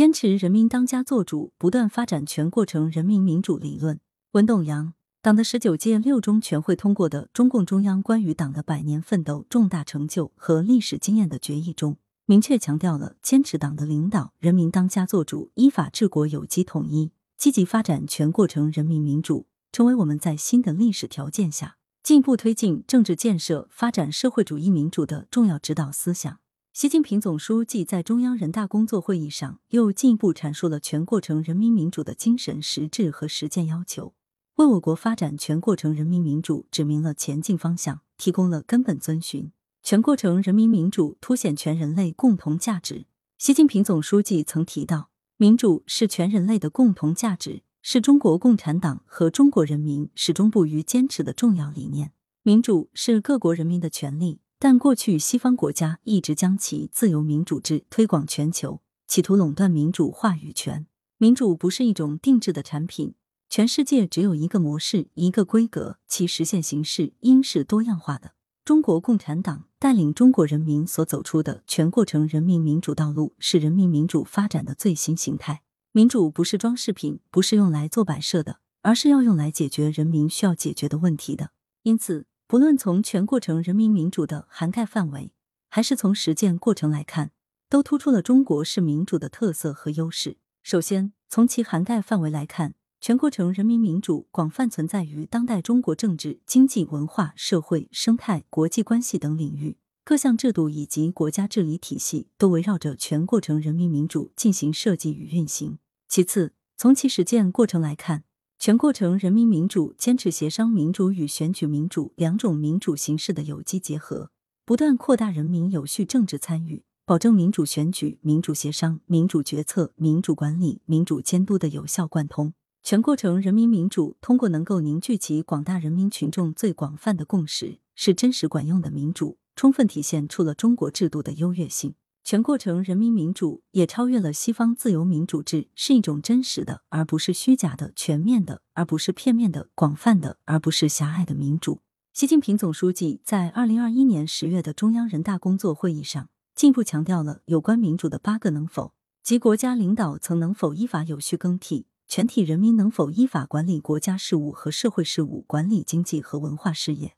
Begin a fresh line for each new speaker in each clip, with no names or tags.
坚持人民当家作主，不断发展全过程人民民主理论。文栋阳，党的十九届六中全会通过的中共中央关于党的百年奋斗重大成就和历史经验的决议中，明确强调了坚持党的领导，人民当家作主，依法治国有机统一，积极发展全过程人民民主，成为我们在新的历史条件下进一步推进政治建设、发展社会主义民主的重要指导思想。习近平总书记在中央人大工作会议上又进一步阐述了全过程人民民主的精神实质和实践要求，为我国发展全过程人民民主指明了前进方向，提供了根本遵循。全过程人民民主凸显全人类共同价值。习近平总书记曾提到，民主是全人类的共同价值，是中国共产党和中国人民始终不渝坚持的重要理念。民主是各国人民的权利。但过去西方国家一直将其自由民主制推广全球，企图垄断民主话语权。民主不是一种定制的产品，全世界只有一个模式、一个规格，其实现形式应是多样化的。中国共产党带领中国人民所走出的全过程人民民主道路，是人民民主发展的最新形态。民主不是装饰品，不是用来做摆设的，而是要用来解决人民需要解决的问题的。因此。不论从全过程人民民主的涵盖范围，还是从实践过程来看，都突出了中国式民主的特色和优势。首先，从其涵盖范围来看，全过程人民民主广泛存在于当代中国政治、经济、文化、社会、生态、国际关系等领域，各项制度以及国家治理体系都围绕着全过程人民民主进行设计与运行。其次，从其实践过程来看，全过程人民民主坚持协商民主与选举民主两种民主形式的有机结合，不断扩大人民有序政治参与，保证民主选举、民主协商、民主决策、民主管理、民主监督的有效贯通。全过程人民民主通过能够凝聚起广大人民群众最广泛的共识，是真实管用的民主，充分体现出了中国制度的优越性。全过程人民民主也超越了西方自由民主制，是一种真实的，而不是虚假的；全面的，而不是片面的；广泛的，而不是狭隘的民主。习近平总书记在二零二一年十月的中央人大工作会议上，进一步强调了有关民主的八个能否，即国家领导层能否依法有序更替，全体人民能否依法管理国家事务和社会事务，管理经济和文化事业，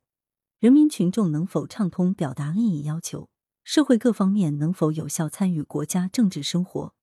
人民群众能否畅通表达利益要求。社会各方面能否有效参与国家政治生活？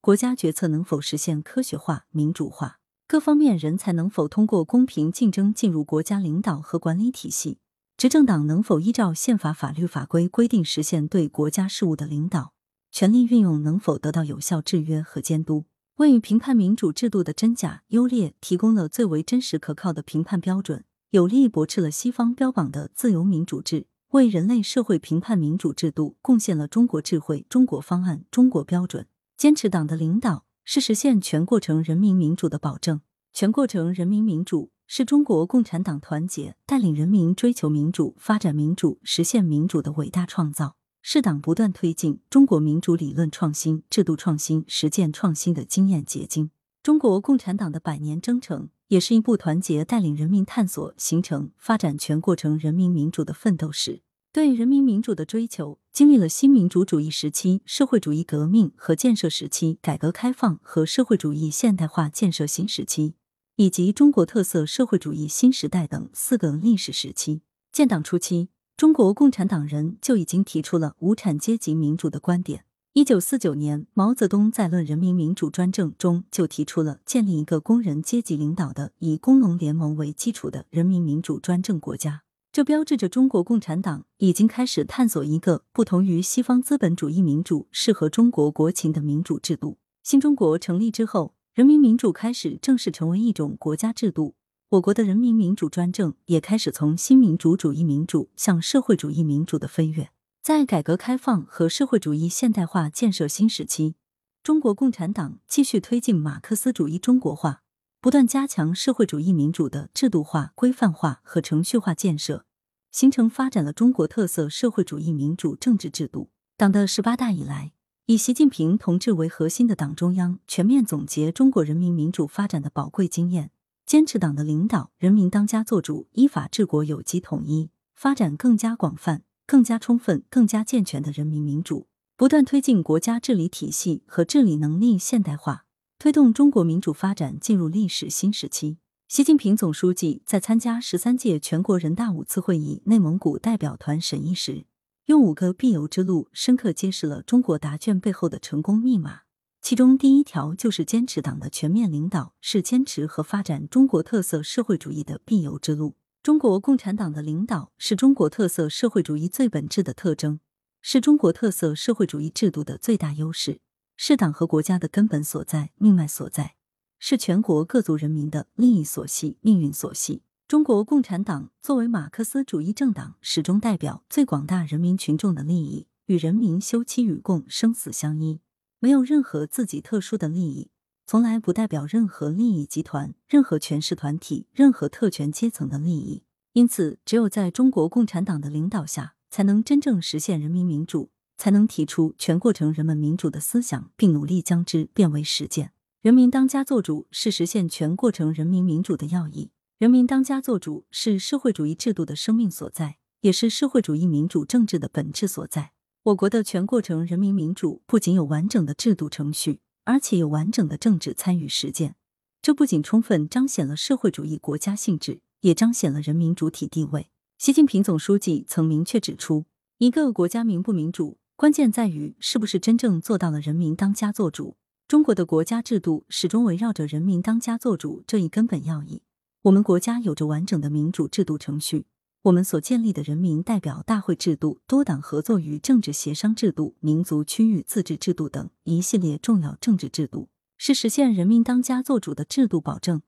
国家决策能否实现科学化、民主化？各方面人才能否通过公平竞争进入国家领导和管理体系？执政党能否依照宪法法律法规规定实现对国家事务的领导？权力运用能否得到有效制约和监督？为评判民主制度的真假优劣提供了最为真实可靠的评判标准，有力驳斥了西方标榜的自由民主制。为人类社会评判民主制度贡献了中国智慧、中国方案、中国标准。坚持党的领导是实现全过程人民民主的保证。全过程人民民主是中国共产党团结带领人民追求民主、发展民主、实现民主的伟大创造，是党不断推进中国民主理论创新、制度创新、实践创新的经验结晶。中国共产党的百年征程，也是一部团结带领人民探索、形成、发展全过程人民民主的奋斗史。对人民民主的追求，经历了新民主主义时期、社会主义革命和建设时期、改革开放和社会主义现代化建设新时期，以及中国特色社会主义新时代等四个历史时期。建党初期，中国共产党人就已经提出了无产阶级民主的观点。一九四九年，毛泽东在《论人民民主专政》中就提出了建立一个工人阶级领导的、以工农联盟为基础的人民民主专政国家。这标志着中国共产党已经开始探索一个不同于西方资本主义民主、适合中国国情的民主制度。新中国成立之后，人民民主开始正式成为一种国家制度，我国的人民民主专政也开始从新民主主义民主向社会主义民主的飞跃。在改革开放和社会主义现代化建设新时期，中国共产党继续推进马克思主义中国化，不断加强社会主义民主的制度化、规范化和程序化建设，形成发展了中国特色社会主义民主政治制度。党的十八大以来，以习近平同志为核心的党中央全面总结中国人民民主发展的宝贵经验，坚持党的领导，人民当家作主，依法治国有机统一，发展更加广泛。更加充分、更加健全的人民民主，不断推进国家治理体系和治理能力现代化，推动中国民主发展进入历史新时期。习近平总书记在参加十三届全国人大五次会议内蒙古代表团审议时，用五个必由之路深刻揭示了中国答卷背后的成功密码。其中第一条就是坚持党的全面领导是坚持和发展中国特色社会主义的必由之路。中国共产党的领导是中国特色社会主义最本质的特征，是中国特色社会主义制度的最大优势，是党和国家的根本所在、命脉所在。是全国各族人民的利益所系、命运所系。中国共产党作为马克思主义政党，始终代表最广大人民群众的利益，与人民休戚与共、生死相依，没有任何自己特殊的利益，从来不代表任何利益集团、任何权势团体、任何特权阶层的利益。因此，只有在中国共产党的领导下，才能真正实现人民民主，才能提出全过程人们民主的思想，并努力将之变为实践。人民当家作主是实现全过程人民民主的要义。人民当家作主是社会主义制度的生命所在，也是社会主义民主政治的本质所在。我国的全过程人民民主不仅有完整的制度程序，而且有完整的政治参与实践。这不仅充分彰显了社会主义国家性质，也彰显了人民主体地位。习近平总书记曾明确指出，一个国家民不民主，关键在于是不是真正做到了人民当家作主。中国的国家制度始终围绕着人民当家作主这一根本要义。我们国家有着完整的民主制度程序，我们所建立的人民代表大会制度、多党合作与政治协商制度、民族区域自治制度等一系列重要政治制度，是实现人民当家作主的制度保证。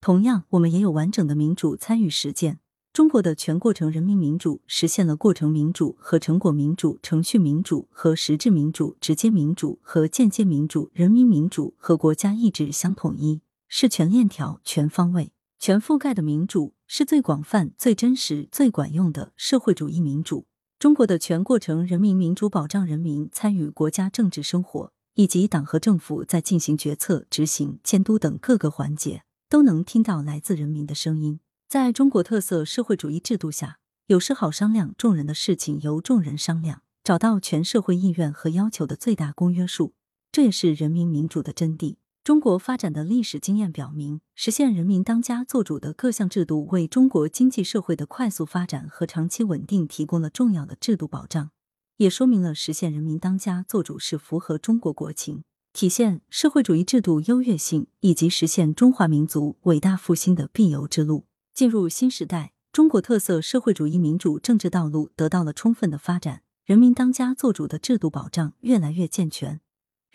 同样，我们也有完整的民主参与实践。中国的全过程人民民主实现了过程民主和成果民主、程序民主和实质民主、直接民主和间接民主、人民民主和国家意志相统一，是全链条、全方位、全覆盖的民主，是最广泛、最真实、最管用的社会主义民主。中国的全过程人民民主保障人民参与国家政治生活，以及党和政府在进行决策、执行、监督等各个环节都能听到来自人民的声音。在中国特色社会主义制度下，有事好商量，众人的事情由众人商量，找到全社会意愿和要求的最大公约数，这也是人民民主的真谛。中国发展的历史经验表明，实现人民当家作主的各项制度，为中国经济社会的快速发展和长期稳定提供了重要的制度保障，也说明了实现人民当家作主是符合中国国情、体现社会主义制度优越性以及实现中华民族伟大复兴的必由之路。进入新时代，中国特色社会主义民主政治道路得到了充分的发展，人民当家作主的制度保障越来越健全，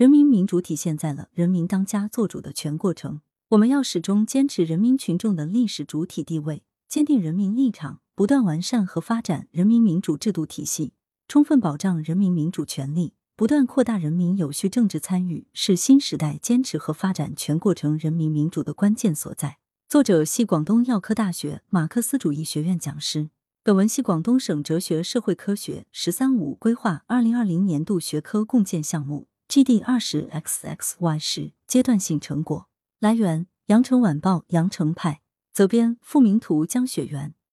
人民民主体现在了人民当家作主的全过程。我们要始终坚持人民群众的历史主体地位，坚定人民立场，不断完善和发展人民民主制度体系，充分保障人民民主权利，不断扩大人民有序政治参与，是新时代坚持和发展全过程人民民主的关键所在。作者系广东药科大学马克思主义学院讲师。本文系广东省哲学社会科学“十三五”规划二零二零年度学科共建项目 GD 二十 XXY 十阶段性成果。来源：羊城晚报羊城派。责编：付明图，江雪源。